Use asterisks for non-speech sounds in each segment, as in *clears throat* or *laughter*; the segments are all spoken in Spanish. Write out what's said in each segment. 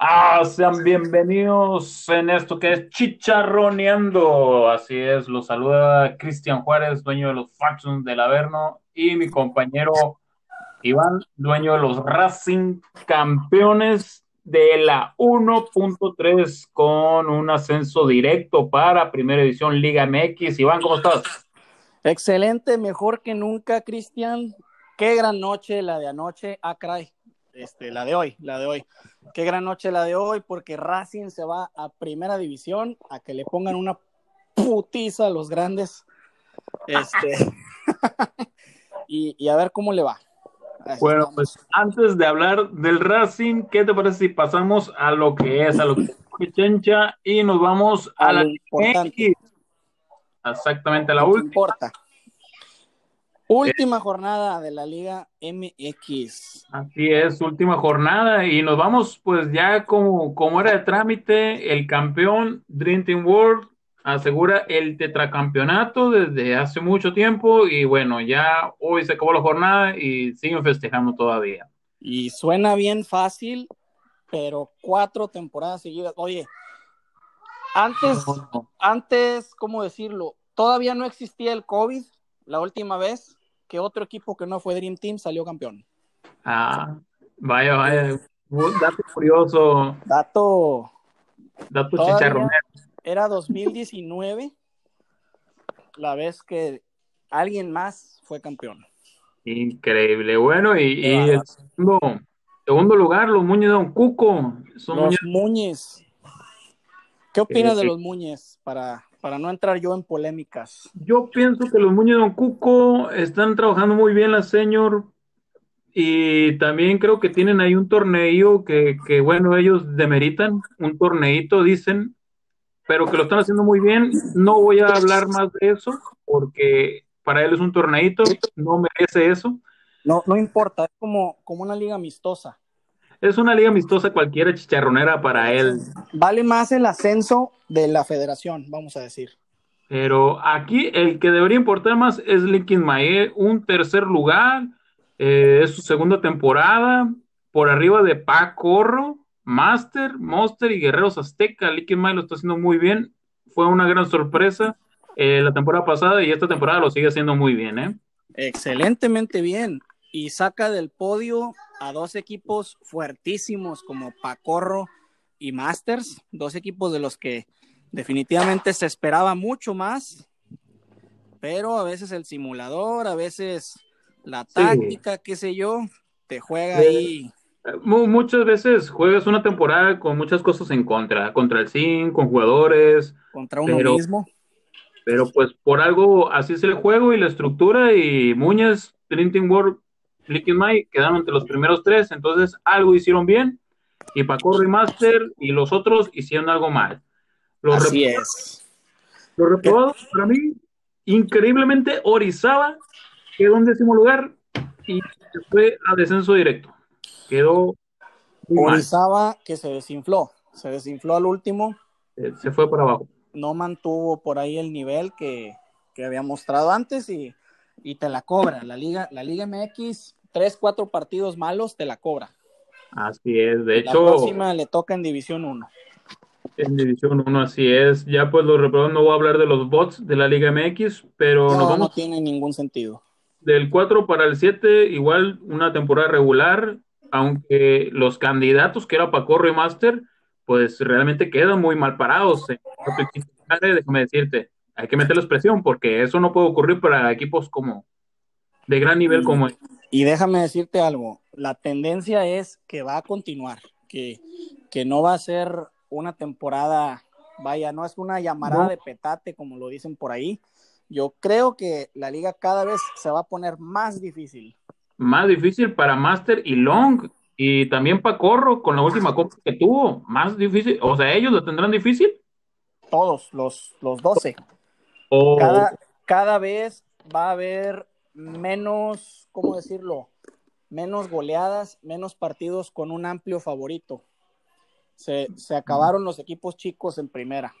Ah, sean bienvenidos en esto que es Chicharroneando. Así es, los saluda Cristian Juárez, dueño de los Factions del Averno, y mi compañero Iván, dueño de los Racing Campeones de la 1.3 con un ascenso directo para Primera Edición Liga MX. Iván, ¿cómo estás? Excelente, mejor que nunca, Cristian. Qué gran noche la de anoche. Ah. Este, la de hoy, la de hoy. Qué gran noche la de hoy, porque Racing se va a primera división a que le pongan una putiza a los grandes. Este, *laughs* y, a ver cómo le va. bueno, pues antes de hablar del Racing, ¿qué te parece si pasamos a lo que es, a lo que es y nos vamos a, la importante. Exactamente, la última. Importa. Última jornada de la Liga MX. Así es, última jornada y nos vamos pues ya como, como era de trámite, el campeón Drinking World asegura el tetracampeonato desde hace mucho tiempo y bueno, ya hoy se acabó la jornada y siguen festejando todavía. Y suena bien fácil, pero cuatro temporadas seguidas. Oye, antes, antes, ¿cómo decirlo? Todavía no existía el COVID la última vez que otro equipo que no fue Dream Team salió campeón. Ah, vaya, vaya. dato curioso. Dato. Dato chicharronero. Era 2019 la vez que alguien más fue campeón. Increíble. Bueno, y, el segundo, lugar, los Muñez de Don Cuco. los Muñez. ¿Qué opinas de los Muñez para para no entrar yo en polémicas. Yo pienso que los Muñoz Don Cuco están trabajando muy bien la señor y también creo que tienen ahí un torneo que, que, bueno, ellos demeritan, un torneito dicen, pero que lo están haciendo muy bien. No voy a hablar más de eso porque para él es un torneito, no merece eso. No, no importa, es como, como una liga amistosa. Es una liga amistosa cualquiera chicharronera para él. Vale más el ascenso de la federación, vamos a decir. Pero aquí el que debería importar más es Linkin Mae, un tercer lugar, eh, es su segunda temporada, por arriba de Pacorro, Master, Monster y Guerreros Azteca. Linkin Mae lo está haciendo muy bien, fue una gran sorpresa eh, la temporada pasada y esta temporada lo sigue haciendo muy bien, ¿eh? Excelentemente bien. Y saca del podio a dos equipos fuertísimos como Pacorro y Masters, dos equipos de los que definitivamente se esperaba mucho más, pero a veces el simulador, a veces la táctica, qué sé yo, te juega ahí. Muchas veces juegas una temporada con muchas cosas en contra, contra el SIM, con jugadores. Contra uno mismo. Pero pues por algo así es el juego y la estructura y Muñez, Printing World Liquid Mike quedaron entre los primeros tres, entonces algo hicieron bien, y Paco Remaster y los otros hicieron algo mal. Los Así es. Los reprobados, para mí, increíblemente, Orizaba quedó en décimo lugar y se fue a descenso directo. Quedó. Orizaba que se desinfló, se desinfló al último. se fue para abajo. No mantuvo por ahí el nivel que, que había mostrado antes y, y te la cobra. La Liga, la Liga MX tres, cuatro partidos malos, te la cobra. Así es, de hecho. La próxima le toca en División 1. En División 1, así es. Ya pues los reprobados no voy a hablar de los bots de la Liga MX, pero no, no tiene ningún sentido. Del 4 para el 7, igual una temporada regular, aunque los candidatos que era Pacorro y Master, pues realmente quedan muy mal parados. Déjame decirte, hay que meterles presión porque eso no puede ocurrir para equipos como de gran nivel como este. Y déjame decirte algo, la tendencia es que va a continuar, que, que no va a ser una temporada, vaya, no es una llamarada de petate como lo dicen por ahí. Yo creo que la liga cada vez se va a poner más difícil. Más difícil para Master y Long y también para Corro con la última copa que tuvo. Más difícil, o sea, ellos lo tendrán difícil. Todos, los, los 12. Cada, cada vez va a haber menos, ¿cómo decirlo? Menos goleadas, menos partidos con un amplio favorito. Se, acabaron los equipos chicos en primera.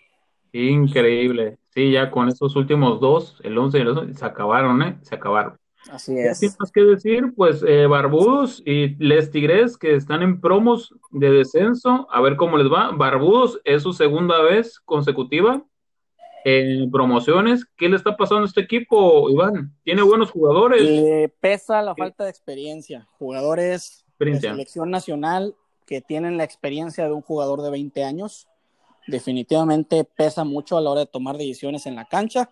Increíble. Sí, ya con estos últimos dos, el 11 y el 11, se acabaron, ¿eh? Se acabaron. Así es. Sin más que decir, pues eh, Barbudos y Les Tigres que están en promos de descenso, a ver cómo les va. Barbudos es su segunda vez consecutiva en promociones. ¿Qué le está pasando a este equipo, Iván? ¿Tiene buenos jugadores? Eh, pesa la falta de experiencia. Jugadores de selección nacional que tienen la experiencia de un jugador de 20 años. Definitivamente pesa mucho a la hora de tomar decisiones en la cancha.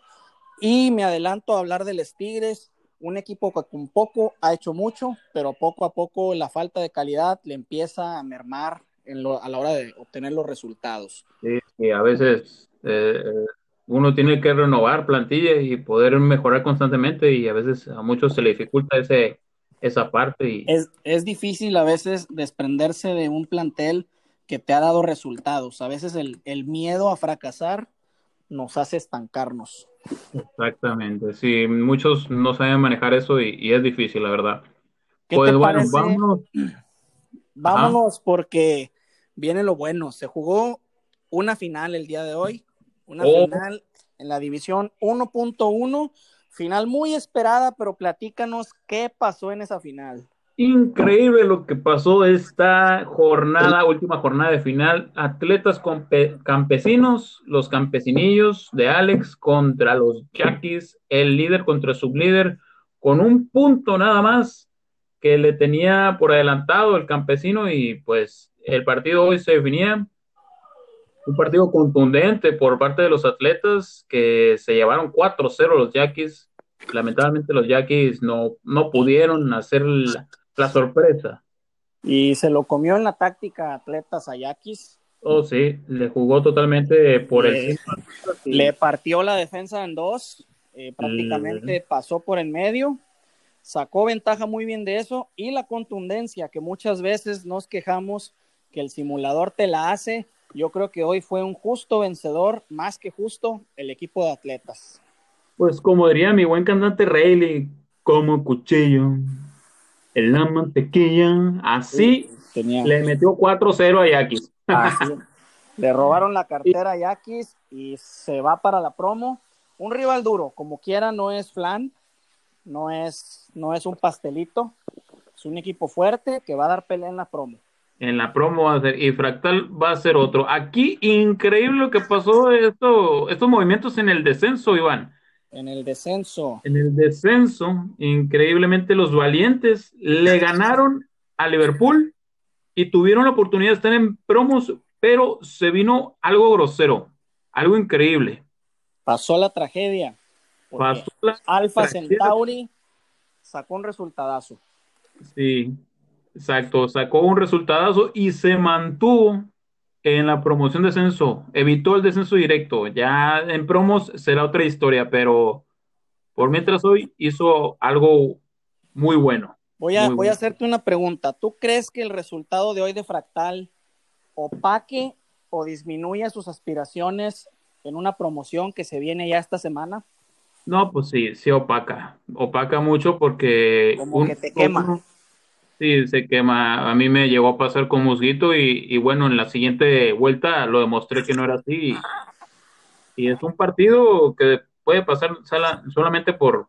Y me adelanto a hablar de los Tigres un equipo que con poco ha hecho mucho, pero poco a poco la falta de calidad le empieza a mermar a la hora de obtener los resultados. Sí, y a veces eh, uno tiene que renovar plantillas y poder mejorar constantemente y a veces a muchos se le dificulta ese, esa parte. Y... Es, es difícil a veces desprenderse de un plantel que te ha dado resultados. A veces el, el miedo a fracasar nos hace estancarnos. Exactamente, sí, muchos no saben manejar eso y, es difícil, la verdad. Pues bueno, vámonos. *clears throat* Vámonos porque viene lo bueno. Se jugó una final el día de hoy, una oh. final en la división 1.1, final muy esperada, pero platícanos qué pasó en esa final. Increíble lo que pasó esta jornada, última jornada de final. Atletas campesinos, los campesinillos de Alex contra los Yaquis, el líder contra el sublíder, con un punto nada más que le tenía por adelantado el campesino y pues el partido hoy se definía. Un partido contundente por parte de los atletas que se llevaron 4-0 los Yaquis. Lamentablemente los Yaquis no, no pudieron hacer la sorpresa. Y se lo comió en la táctica atletas Ayakis. Oh, sí, le jugó totalmente por el. Le partió la defensa en dos, eh, prácticamente pasó por en medio, sacó ventaja muy bien de eso y la contundencia que muchas veces nos quejamos que el simulador te la hace. Yo creo que hoy fue un justo vencedor, más que justo, el equipo de atletas. Pues como diría mi buen cantante Rayleigh, como cuchillo en la mantequilla, así le metió 4-0 a Yaquis. *laughs* le robaron la cartera a Yaquis y se va para la promo. Un rival duro, como quiera, no es flan, no es, no es un pastelito, es un equipo fuerte que va a dar pelea en la promo. En la promo va a ser, y Fractal va a ser otro. Aquí, increíble lo que pasó, esto, estos movimientos en el descenso, Iván. En el descenso. En el descenso, increíblemente los valientes le ganaron a Liverpool y tuvieron la oportunidad de estar en promos, pero se vino algo grosero, algo increíble. Pasó la tragedia. Pasó la Alfa Centauri sacó un resultadazo. Sí, exacto, sacó un resultadazo y se mantuvo en la promoción de descenso, evitó el descenso directo. Ya en promos será otra historia, pero por mientras hoy hizo algo muy bueno. Voy a, voy a hacerte una pregunta. ¿Tú crees que el resultado de hoy de Fractal opaque o disminuya sus aspiraciones en una promoción que se viene ya esta semana? No, pues sí, sí opaca. Opaca mucho porque... Como que te quema. Sí, se quema. A mí me llegó a pasar con Musguito y, bueno, en la siguiente vuelta lo demostré que no era así. Y, es un partido que puede pasar solamente por,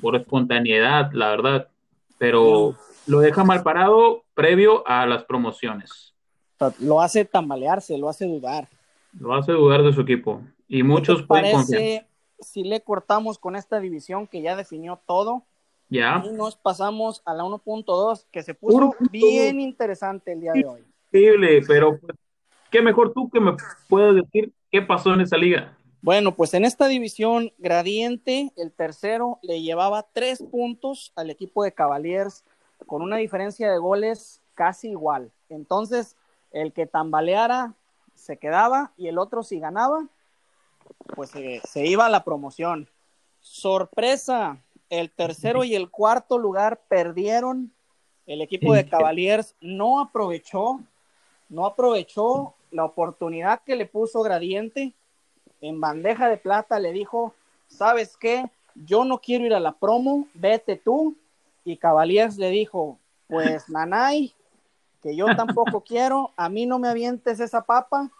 por espontaneidad, la verdad. Pero lo deja mal parado previo a las promociones. Lo hace tambalearse, lo hace dudar. Lo hace dudar de su equipo. Y muchos pueden confiar. Si le cortamos con esta división que ya definió todo, ya. Y nos pasamos a la 1.2, que se puso bien interesante el día de hoy. Increíble, pero pues, qué mejor tú que me puedas decir qué pasó en esa liga. Bueno, pues en esta división, Gradiente, el tercero, le llevaba tres puntos al equipo de Cavaliers, con una diferencia de goles casi igual. Entonces, el que tambaleara se quedaba y el otro si ganaba, pues se, se iba a la promoción. Sorpresa, el tercero y el cuarto lugar perdieron. El equipo de Cavaliers no aprovechó, no aprovechó la oportunidad que le puso Gradiente en bandeja de plata. Le dijo, ¿sabes qué? Yo no quiero ir a la promo, vete tú. Y Cavaliers le dijo, pues *laughs* Nanay, que yo tampoco quiero, a mí no me avientes esa papa,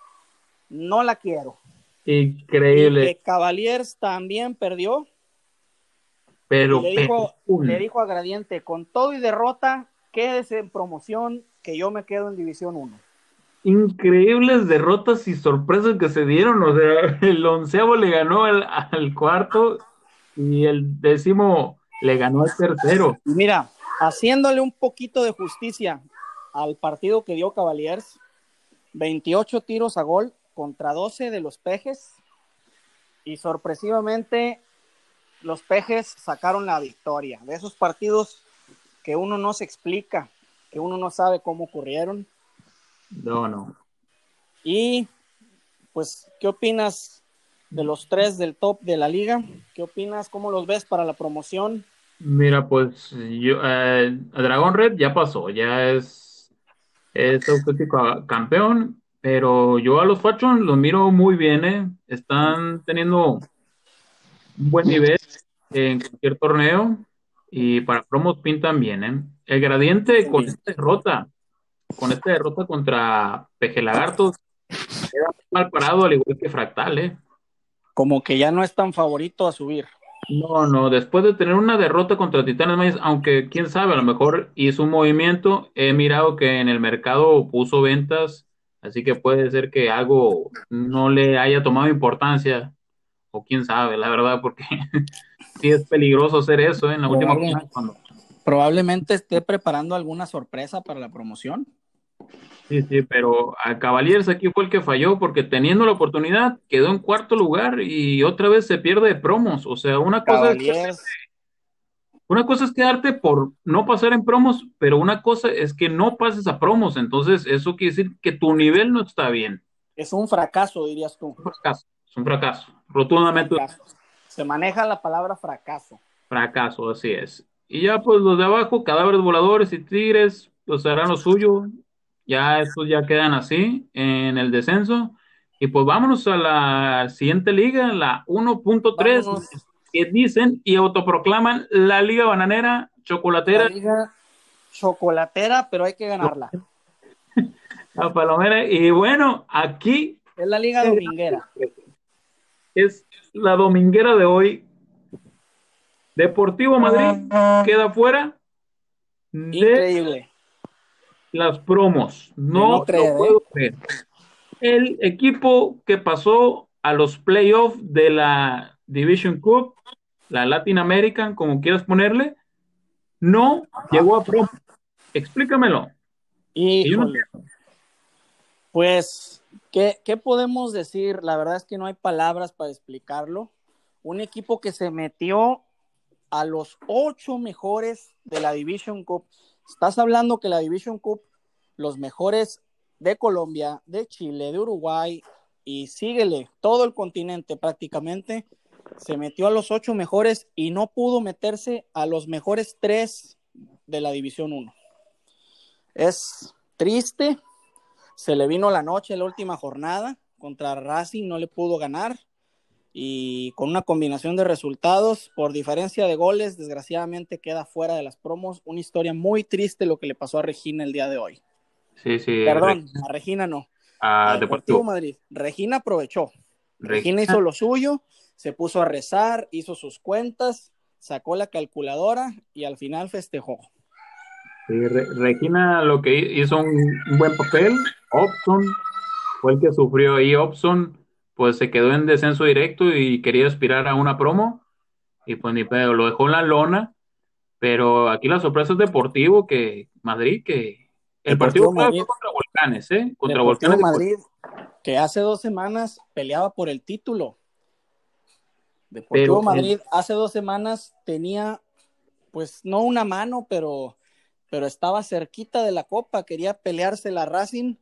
no la quiero. Increíble. Y Cavaliers también perdió Pero, le, dijo, le dijo a Gradiente, con todo y derrota, quédese en promoción, que yo me quedo en División 1 increíbles derrotas y sorpresas que se dieron. O sea, *laughs* el onceavo le ganó al, al, cuarto y el décimo le ganó al tercero. Mira, haciéndole un poquito de justicia al partido que dio Cavaliers, 28 tiros a gol contra 12 de los pejes y sorpresivamente los pejes sacaron la victoria. De esos partidos que uno no se explica, que uno no sabe cómo ocurrieron. No, no. Y pues, ¿qué opinas de los tres del top de la liga? ¿Qué opinas? ¿Cómo los ves para la promoción? Mira, pues yo, eh, Dragon Red ya pasó, ya es, es auténtico campeón, pero yo a los Fachon los miro muy bien, ¿eh? están teniendo un buen nivel en cualquier torneo y para promos pintan bien. ¿eh? El gradiente con esta derrota, con esta derrota contra Peje Lagartos, queda mal parado al igual que Fractal. ¿eh? Como que ya no es tan favorito a subir. No, no, después de tener una derrota contra Titanes Mayas, aunque quién sabe, a lo mejor hizo un movimiento, he mirado que en el mercado puso ventas, así que puede ser que algo no le haya tomado importancia, o quién sabe, la verdad, porque *laughs* sí es peligroso hacer eso ¿eh? en la última cuando... Probablemente esté preparando alguna sorpresa para la promoción. Sí, sí, pero a Cavaliers aquí fue el que falló porque teniendo la oportunidad quedó en cuarto lugar y otra vez se pierde de promos. O sea, una cosa, es, una cosa es quedarte por no pasar en promos, pero una cosa es que no pases a promos. Entonces, eso quiere decir que tu nivel no está bien. Es un fracaso, dirías tú. Un fracaso, es un fracaso. Rotundamente. Se maneja la palabra fracaso. Fracaso, así es. Y ya, pues los de abajo, cadáveres voladores y tigres, pues harán lo suyo ya estos ya quedan así en el descenso. Y pues vámonos a la siguiente liga, la 1.3, que dicen y autoproclaman la liga bananera chocolatera. La liga chocolatera, pero hay que ganarla. *laughs* la palomera. Y bueno, aquí. Es la liga dominguera. Es la dominguera de hoy. Deportivo Madrid queda fuera. Increíble las promos. No, lo puedo creer. El equipo que pasó a los playoffs de la Division Cup, la Latin American, como quieras ponerle, no llegó a promos. Explícamelo. Y pues, ¿qué, ¿qué podemos decir? La verdad es que no hay palabras para explicarlo. Un equipo que se metió a los ocho mejores de la Division Cup Estás hablando que la Division Cup, los mejores de Colombia, de Chile, de Uruguay y síguele, todo el continente prácticamente, se metió a los ocho mejores y no pudo meterse a los mejores tres de la División 1. Es triste, se le vino la noche la última jornada contra Racing, no le pudo ganar y con una combinación de resultados por diferencia de goles, desgraciadamente queda fuera de las promos. Una historia muy triste lo que le pasó a Regina el día de hoy. Sí, sí. Perdón, a Regina no. A, Deportivo. Madrid. Regina aprovechó. Regina hizo lo suyo, se puso a rezar, hizo sus cuentas, sacó la calculadora y al final festejó. Sí, Regina lo que hizo un, un buen papel. Opson fue el que sufrió ahí. Opson pues se quedó en descenso directo y quería aspirar a una promo y pues ni pedo, lo dejó en la lona, pero aquí la sorpresa es Deportivo que Madrid que el partido Madrid, contra Volcanes, ¿eh? Contra Volcanes Madrid que hace dos semanas peleaba por el título. Deportivo Madrid hace dos semanas tenía pues no una mano, pero pero estaba cerquita de la copa, quería pelearse la Racing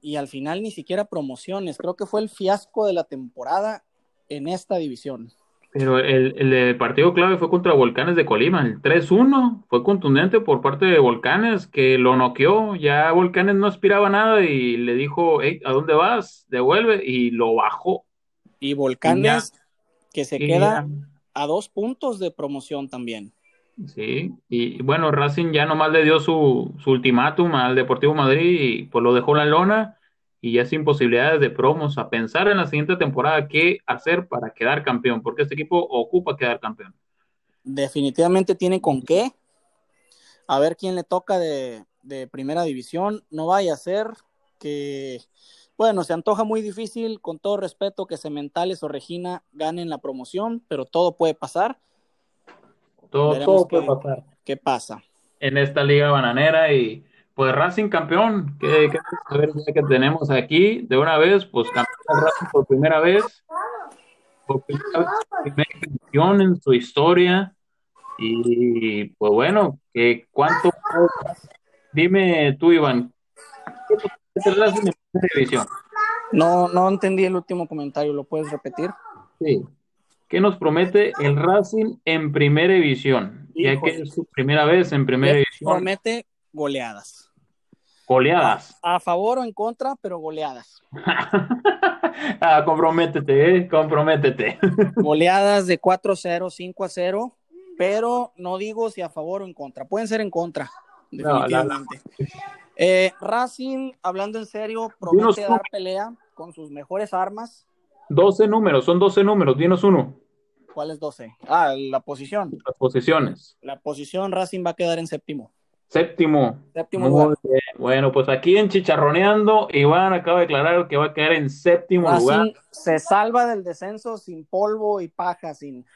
y al final ni siquiera promociones. Creo que fue el fiasco de la temporada en esta división. Pero el, el, partido clave fue contra Volcanes de Colima, el 3-1, fue contundente por parte de Volcanes, que lo noqueó, ya Volcanes no aspiraba nada y le dijo, ¿a dónde vas? Devuelve, y lo bajó. Y Volcanes, que se queda a dos puntos de promoción también. Sí, y bueno, Racing ya nomás le dio su, su ultimátum al Deportivo Madrid y pues lo dejó la lona y ya sin posibilidades de promos a pensar en la siguiente temporada qué hacer para quedar campeón, porque este equipo ocupa quedar campeón. definitivamente tiene con qué. A ver quién le toca de, de primera división. No vaya a ser que, bueno, se antoja muy difícil, con todo respeto, que Cementales o Regina ganen la promoción, pero todo puede pasar. Todo, todo puede qué- pasar ¿Qué pasa? en esta liga bananera y pues Racing campeón, que, que a ver ya que tenemos aquí de una vez, pues campeón Racing por primera vez, por primera vez, primera campeón en su historia y pues bueno, que cuánto dime tú Iván, ¿qué es el Racing en primera división? No, no entendí el último comentario, ¿lo puedes repetir? Sí. ¿Qué nos promete el Racing en primera división? Ya que es su primera vez en primera división, Promete goleadas. goleadas. A favor o en contra, pero goleadas. *laughs* ah, comprométete, eh, comprométete. *laughs* Goleadas de 4-0, 5-0, pero no digo si a favor o en contra. Pueden ser en contra, No, la- definitivamente. Eh, Racing, hablando en serio, promete Dinos dar pelea con sus mejores armas. 12 números, son 12 números, dinos uno. ¿Cuál es 12? Ah, la posición. Las posiciones. La posición Racing va a quedar en séptimo. Séptimo. Séptimo Muy lugar. bien. Bueno, pues aquí en Chicharroneando, Iván acaba de declarar que va a quedar en séptimo lugar. Se salva del descenso sin polvo y paja, sin,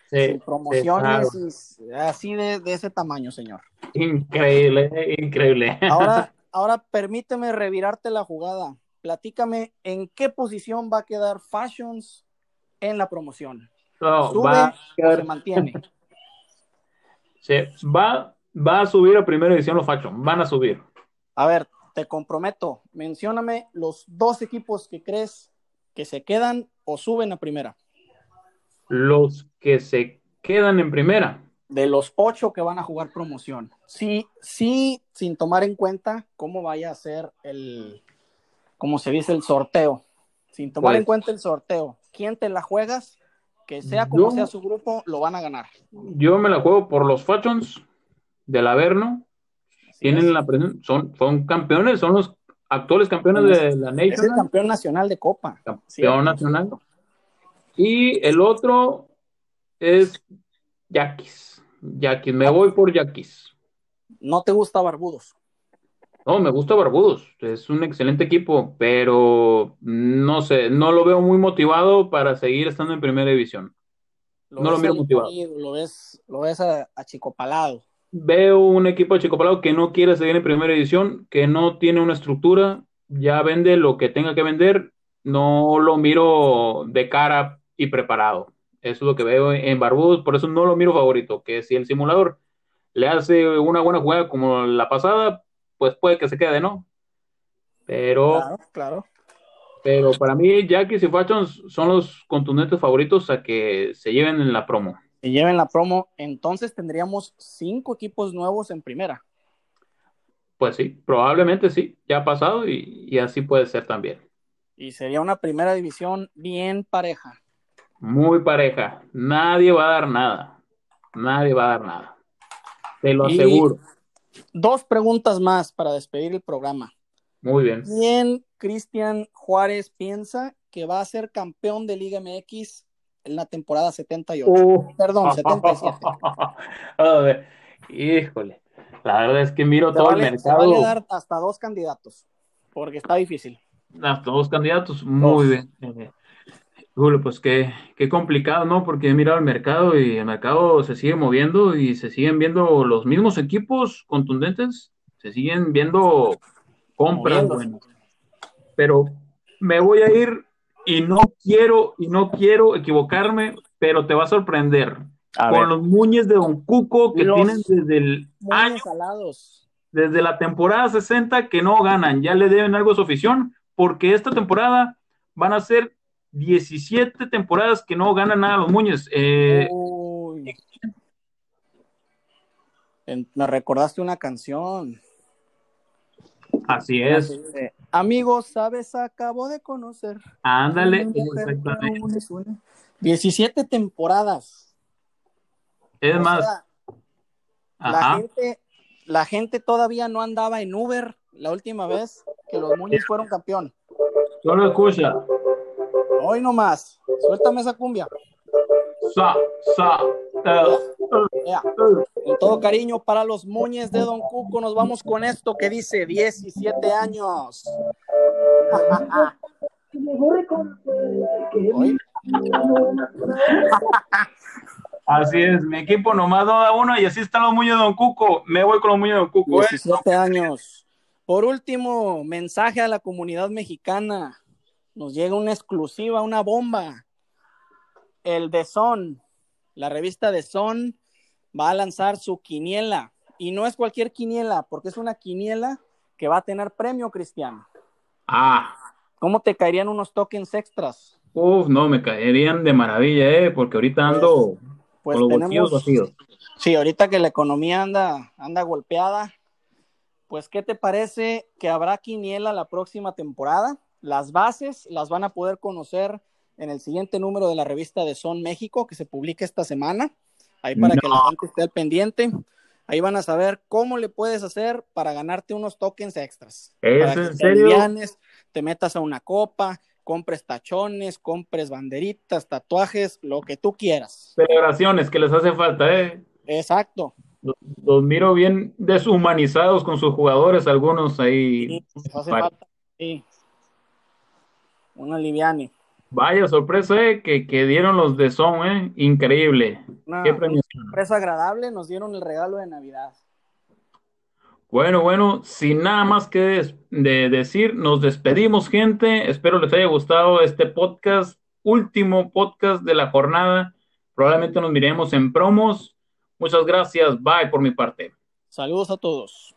promociones, y así de, de ese tamaño, señor. Increíble, increíble. Ahora, *laughs* ahora permíteme revirarte la jugada. Platícame en qué posición va a quedar Fashions en la promoción. No, ¿Sube va, a o se mantiene? se- va, va a subir a primera edición los Faction, van a subir. A ver, te comprometo. Mencióname los dos equipos que crees que se quedan o suben a primera. Los que se quedan en primera. De los ocho que van a jugar promoción. Sí, sí, sin tomar en cuenta cómo vaya a ser el, como se dice, el sorteo. Sin tomar Pues- en cuenta el sorteo. ¿Quién te la juegas? Que sea como Yo- sea su grupo, lo van a ganar. Yo me la juego por los Factions del Averno. Así Tienen es. la presen- son, son campeones, son los actuales campeones de la Es el Nation, campeón nacional de Copa. campeón nacional. Y el otro es Yaquis. Yaquis, me voy por Yaquis. No te gusta Barbudos. No, me gusta Barbudos, es un excelente equipo, pero no sé, no lo veo muy motivado para seguir estando en primera división. No lo ves miro motivado. Lo ves, lo ves a- achicopalado. Veo un equipo de Chico Palao que no quiere seguir en primera división, que no tiene una estructura, ya vende lo que tenga que vender, no lo miro de cara y preparado. Eso es lo que veo en Barbudos, por eso no lo miro favorito, que si el simulador le hace una buena jugada como la pasada, pues puede que se quede, ¿no? Pero, Claro, claro. pero para mí, Jackies y Fashions son los contundentes favoritos a que se lleven en la promo. Si lleven la promo, entonces tendríamos cinco equipos nuevos en primera. Pues sí, probablemente sí, ya ha pasado y, y así puede ser también. Y sería una primera división bien pareja. Muy pareja. Nadie va a dar nada. Nadie va a dar nada. Te lo Y- aseguro. Dos preguntas más para despedir el programa. Muy bien. ¿Quién, Cristian Juárez, piensa que va a ser campeón de Liga MX en la temporada 78? Uh. Perdón, *laughs* 77. A ver, híjole. La verdad es que miro todo vale, el se vale mercado. dar hasta dos candidatos, porque está difícil. Hasta dos candidatos. Muy Dos. bien. Híjole, pues qué, qué complicado, ¿no? Porque he mirado el mercado y el mercado se sigue moviendo y se siguen viendo los mismos equipos contundentes. Se siguen viendo compras. Pero me voy a ir y no quiero, y no quiero equivocarme, pero te va a sorprender. A con ver, los Muñes de Don Cuco que Los tienen desde el año, salados. desde la temporada 60 que no ganan, ya le deben algo a su afición, porque esta temporada van a ser 17 temporadas que no ganan nada los Muñes. Eh, Me recordaste una canción. así es, Eh, Amigos, sabes, acabo de conocer. ándale, exactamente. aún es una. 17 temporadas. Es O más, sea, la gente, la gente todavía no andaba en Uber la última vez que los Muñiz fueron campeón. solo escucha, Hoy nomás. Suéltame esa cumbia. sa, sa, Con todo cariño para los muñes de Don Cuco, nos vamos con esto que dice 17 años. *laughs* Así es, mi equipo nomás da uno y así están los muños de Don Cuco. Me voy con los muños de Don Cuco. 17 ¿eh? años. Por último, mensaje a la comunidad mexicana. Nos llega una exclusiva, una bomba. El de Son, la revista de Son, va a lanzar su quiniela. Y no es cualquier quiniela, porque es una quiniela que va a tener premio, Cristiano. Ah. ¿Cómo te caerían unos tokens extras? Uf, no, me caerían de maravilla, ¿eh? Porque ahorita ando pues, pues tenemos, vacíos. Sí, ahorita que la economía anda, anda golpeada, pues, ¿qué te parece que habrá quiniela la próxima temporada? Las bases las van a poder conocer en el siguiente número de la revista de Son México que se publica esta semana. Ahí para que la gente esté al pendiente. Ahí van a saber cómo le puedes hacer para ganarte unos tokens extras. ¿Es para que en serio? Te, te metas a una copa, compres tachones, compres banderitas, tatuajes, lo que tú quieras. Celebraciones que les hace falta, ¿eh? Exacto. Los, los miro bien deshumanizados con sus jugadores, algunos ahí. Sí, les hace falta, sí. Una liviane. Vaya sorpresa eh, que, que, dieron los de Son, ¿eh? Increíble. Una, Qué una sorpresa agradable, nos dieron el regalo de Navidad. Bueno, bueno, sin nada más que des de decir, nos despedimos, gente. Espero les haya gustado este podcast, último podcast de la jornada. Probablemente nos miremos en promos. Muchas gracias. Bye por mi parte. Saludos a todos.